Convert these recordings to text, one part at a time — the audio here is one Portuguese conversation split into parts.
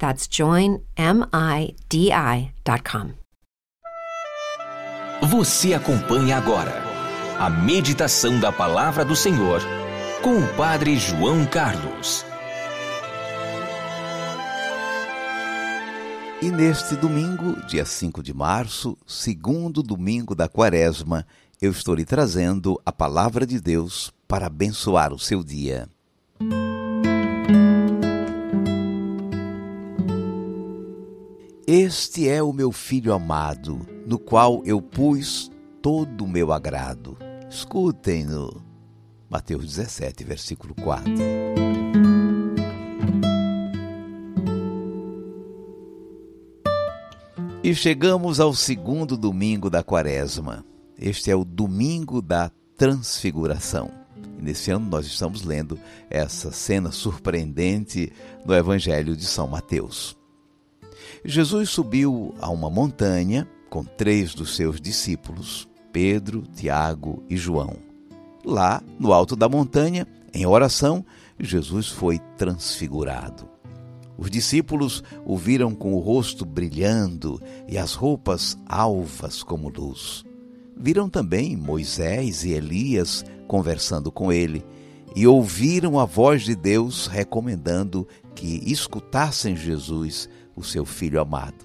That's joinmidi.com. Você acompanha agora a meditação da Palavra do Senhor com o Padre João Carlos. E neste domingo, dia 5 de março, segundo domingo da quaresma, eu estou lhe trazendo a palavra de Deus para abençoar o seu dia. Este é o meu filho amado, no qual eu pus todo o meu agrado. Escutem-no. Mateus 17, versículo 4. E chegamos ao segundo domingo da quaresma. Este é o domingo da transfiguração. E nesse ano nós estamos lendo essa cena surpreendente no Evangelho de São Mateus. Jesus subiu a uma montanha com três dos seus discípulos, Pedro, Tiago e João. Lá, no alto da montanha, em oração, Jesus foi transfigurado. Os discípulos o viram com o rosto brilhando e as roupas alvas como luz. Viram também Moisés e Elias conversando com ele e ouviram a voz de Deus recomendando que escutassem Jesus o seu filho amado.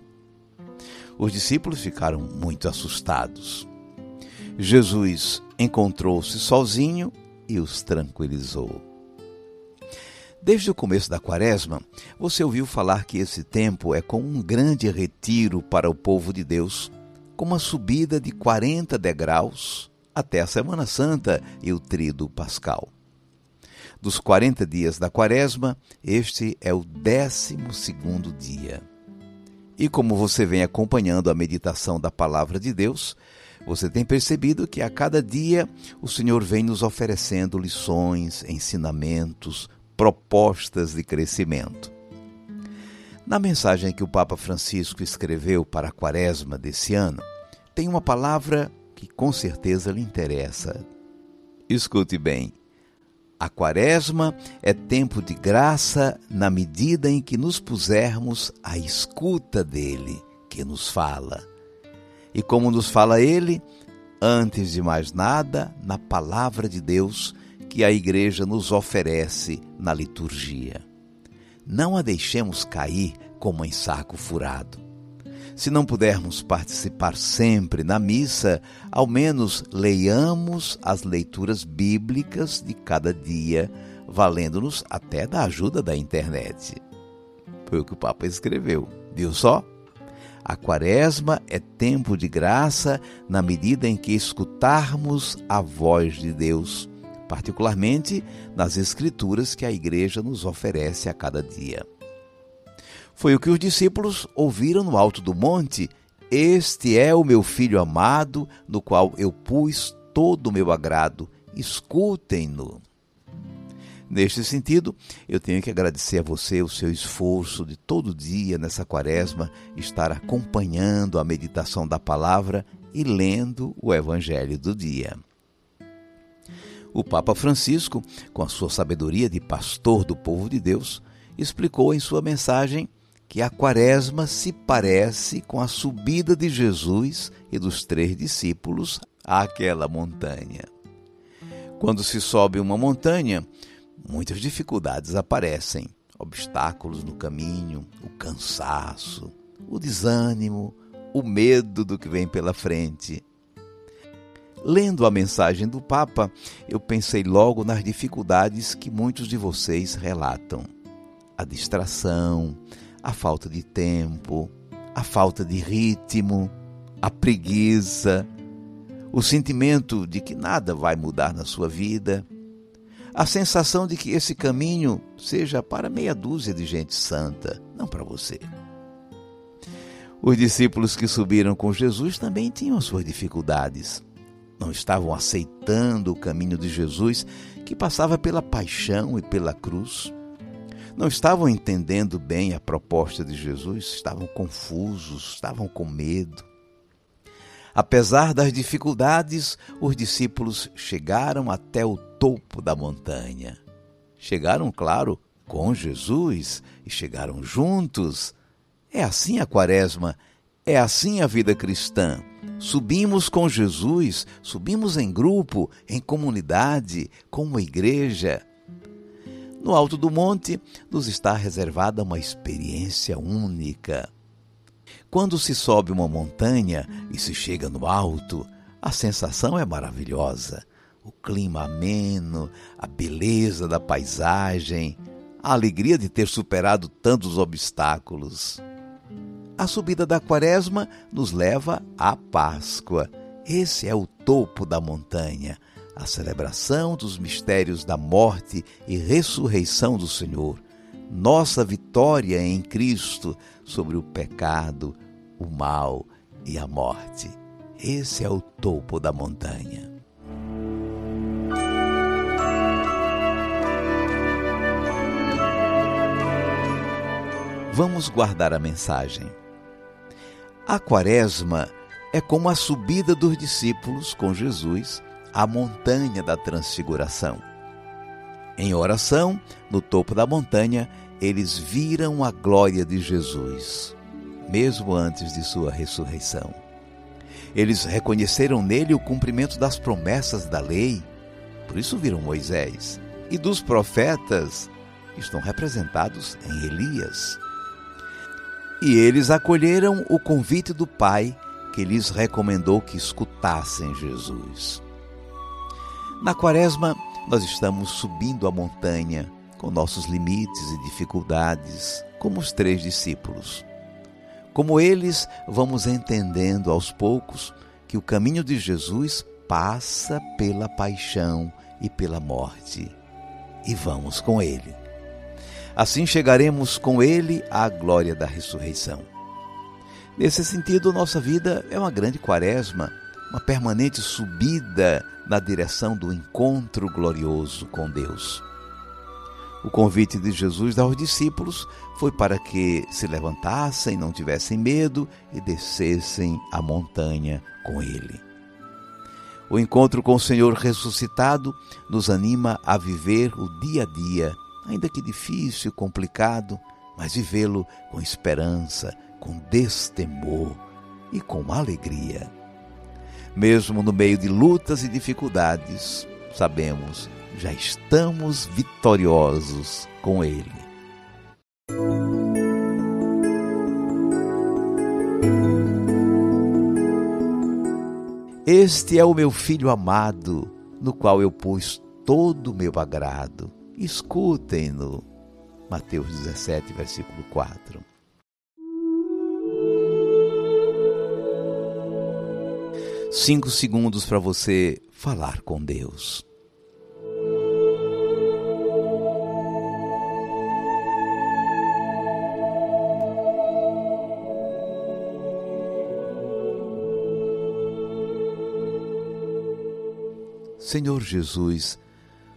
Os discípulos ficaram muito assustados. Jesus encontrou-se sozinho e os tranquilizou. Desde o começo da quaresma, você ouviu falar que esse tempo é como um grande retiro para o povo de Deus, com uma subida de 40 degraus até a Semana Santa e o Tríduo Pascal. Dos 40 dias da quaresma, este é o décimo segundo dia. E como você vem acompanhando a meditação da palavra de Deus, você tem percebido que a cada dia o Senhor vem nos oferecendo lições, ensinamentos, propostas de crescimento. Na mensagem que o Papa Francisco escreveu para a quaresma desse ano, tem uma palavra que com certeza lhe interessa. Escute bem. A quaresma é tempo de graça na medida em que nos pusermos à escuta dele, que nos fala. E como nos fala ele, antes de mais nada, na palavra de Deus que a igreja nos oferece na liturgia. Não a deixemos cair como em saco furado. Se não pudermos participar sempre na missa, ao menos leiamos as leituras bíblicas de cada dia, valendo-nos até da ajuda da internet. Foi o que o Papa escreveu. Viu só? A quaresma é tempo de graça na medida em que escutarmos a voz de Deus, particularmente nas Escrituras que a Igreja nos oferece a cada dia. Foi o que os discípulos ouviram no alto do monte: Este é o meu filho amado, no qual eu pus todo o meu agrado. Escutem-no. Neste sentido, eu tenho que agradecer a você o seu esforço de todo dia nessa quaresma estar acompanhando a meditação da palavra e lendo o evangelho do dia. O Papa Francisco, com a sua sabedoria de pastor do povo de Deus, explicou em sua mensagem que a quaresma se parece com a subida de Jesus e dos três discípulos àquela montanha. Quando se sobe uma montanha, muitas dificuldades aparecem, obstáculos no caminho, o cansaço, o desânimo, o medo do que vem pela frente. Lendo a mensagem do Papa, eu pensei logo nas dificuldades que muitos de vocês relatam: a distração, a falta de tempo, a falta de ritmo, a preguiça, o sentimento de que nada vai mudar na sua vida, a sensação de que esse caminho seja para meia dúzia de gente santa, não para você. Os discípulos que subiram com Jesus também tinham suas dificuldades não estavam aceitando o caminho de Jesus que passava pela paixão e pela cruz. Não estavam entendendo bem a proposta de Jesus, estavam confusos, estavam com medo. Apesar das dificuldades, os discípulos chegaram até o topo da montanha. Chegaram, claro, com Jesus e chegaram juntos. É assim a Quaresma, é assim a vida cristã. Subimos com Jesus, subimos em grupo, em comunidade, como igreja. No alto do monte nos está reservada uma experiência única. Quando se sobe uma montanha e se chega no alto, a sensação é maravilhosa. O clima ameno, a beleza da paisagem, a alegria de ter superado tantos obstáculos. A subida da Quaresma nos leva à Páscoa. Esse é o topo da montanha, a celebração dos mistérios da morte e ressurreição do Senhor, nossa vitória em Cristo sobre o pecado, o mal e a morte. Esse é o topo da montanha. Vamos guardar a mensagem. A quaresma é como a subida dos discípulos com Jesus à montanha da transfiguração. Em oração, no topo da montanha, eles viram a glória de Jesus, mesmo antes de sua ressurreição. Eles reconheceram nele o cumprimento das promessas da lei, por isso viram Moisés, e dos profetas, estão representados em Elias. E eles acolheram o convite do Pai, que lhes recomendou que escutassem Jesus. Na Quaresma, nós estamos subindo a montanha com nossos limites e dificuldades, como os três discípulos. Como eles, vamos entendendo aos poucos que o caminho de Jesus passa pela paixão e pela morte. E vamos com ele. Assim chegaremos com Ele à glória da ressurreição. Nesse sentido, nossa vida é uma grande quaresma, uma permanente subida na direção do encontro glorioso com Deus. O convite de Jesus aos discípulos foi para que se levantassem, não tivessem medo e descessem a montanha com Ele. O encontro com o Senhor ressuscitado nos anima a viver o dia a dia ainda que difícil e complicado, mas vivê-lo com esperança, com destemor e com alegria. Mesmo no meio de lutas e dificuldades, sabemos, já estamos vitoriosos com Ele. Este é o meu filho amado, no qual eu pus todo o meu agrado escutem-no. Mateus 17, versículo 4. Cinco segundos para você falar com Deus. Senhor Jesus,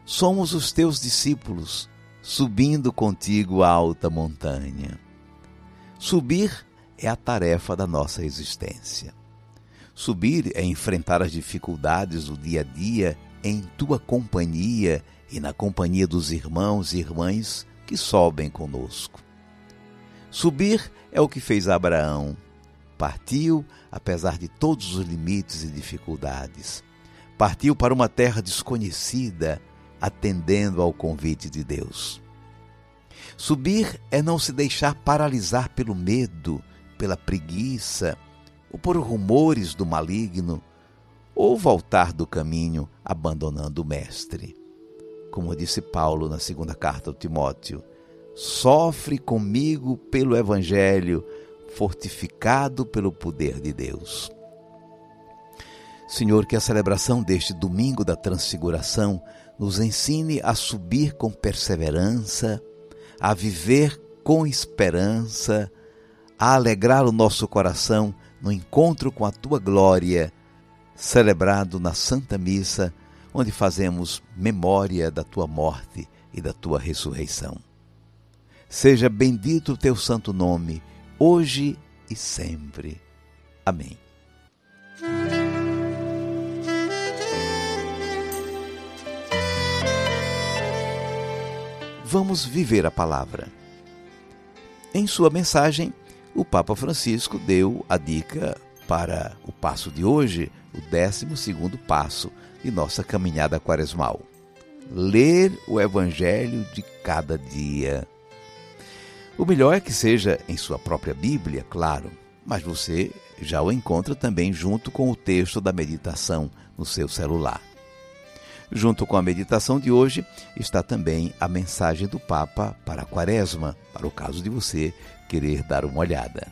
Somos os teus discípulos, subindo contigo a alta montanha. Subir é a tarefa da nossa existência. Subir é enfrentar as dificuldades do dia a dia em tua companhia e na companhia dos irmãos e irmãs que sobem conosco. Subir é o que fez Abraão. Partiu, apesar de todos os limites e dificuldades. Partiu para uma terra desconhecida, atendendo ao convite de Deus. Subir é não se deixar paralisar pelo medo, pela preguiça, ou por rumores do maligno, ou voltar do caminho abandonando o Mestre. Como disse Paulo na segunda carta ao Timóteo, sofre comigo pelo Evangelho, fortificado pelo poder de Deus. Senhor, que a celebração deste domingo da Transfiguração nos ensine a subir com perseverança, a viver com esperança, a alegrar o nosso coração no encontro com a tua glória, celebrado na Santa Missa, onde fazemos memória da tua morte e da tua ressurreição. Seja bendito o teu santo nome, hoje e sempre. Amém. Vamos viver a palavra. Em sua mensagem, o Papa Francisco deu a dica para o passo de hoje, o 12 passo de nossa caminhada quaresmal. Ler o Evangelho de cada dia. O melhor é que seja em sua própria Bíblia, claro, mas você já o encontra também junto com o texto da meditação no seu celular. Junto com a meditação de hoje está também a mensagem do Papa para a Quaresma, para o caso de você querer dar uma olhada.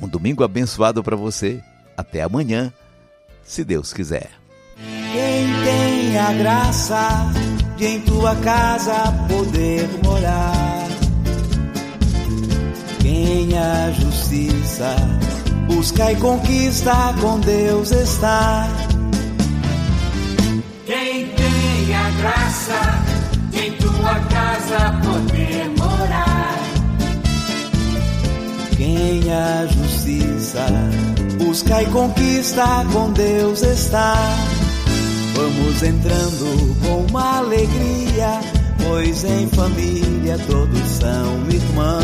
Um domingo abençoado para você. Até amanhã, se Deus quiser. Quem tem a graça de em tua casa poder morar, quem a justiça busca e conquista com Deus está graça de em tua casa poder morar. Quem a justiça busca e conquista com Deus está. Vamos entrando com uma alegria, pois em família todos são irmãos.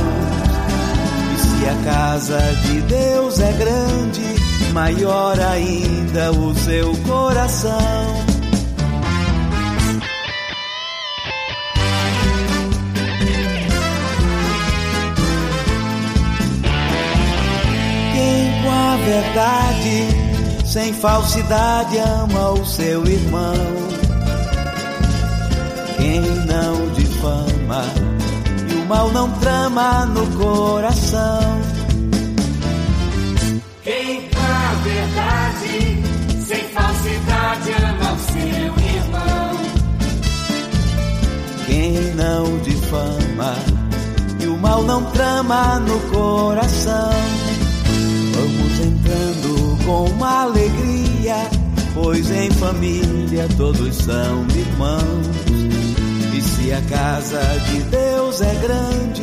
E se a casa de Deus é grande, maior ainda o seu coração. Verdade, sem falsidade ama o seu irmão. Quem não difama e o mal não trama no coração. Quem a verdade, sem falsidade ama o seu irmão. Quem não difama e o mal não trama no coração pois em família todos são irmãos. E se a casa de Deus é grande,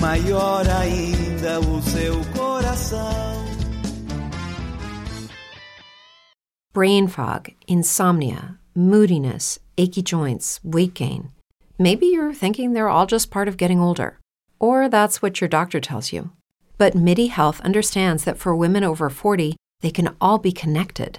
maior ainda o seu coração. Brain fog, insomnia, moodiness, achy joints, weight gain. Maybe you're thinking they're all just part of getting older. Or that's what your doctor tells you. But MIDI Health understands that for women over 40, they can all be connected.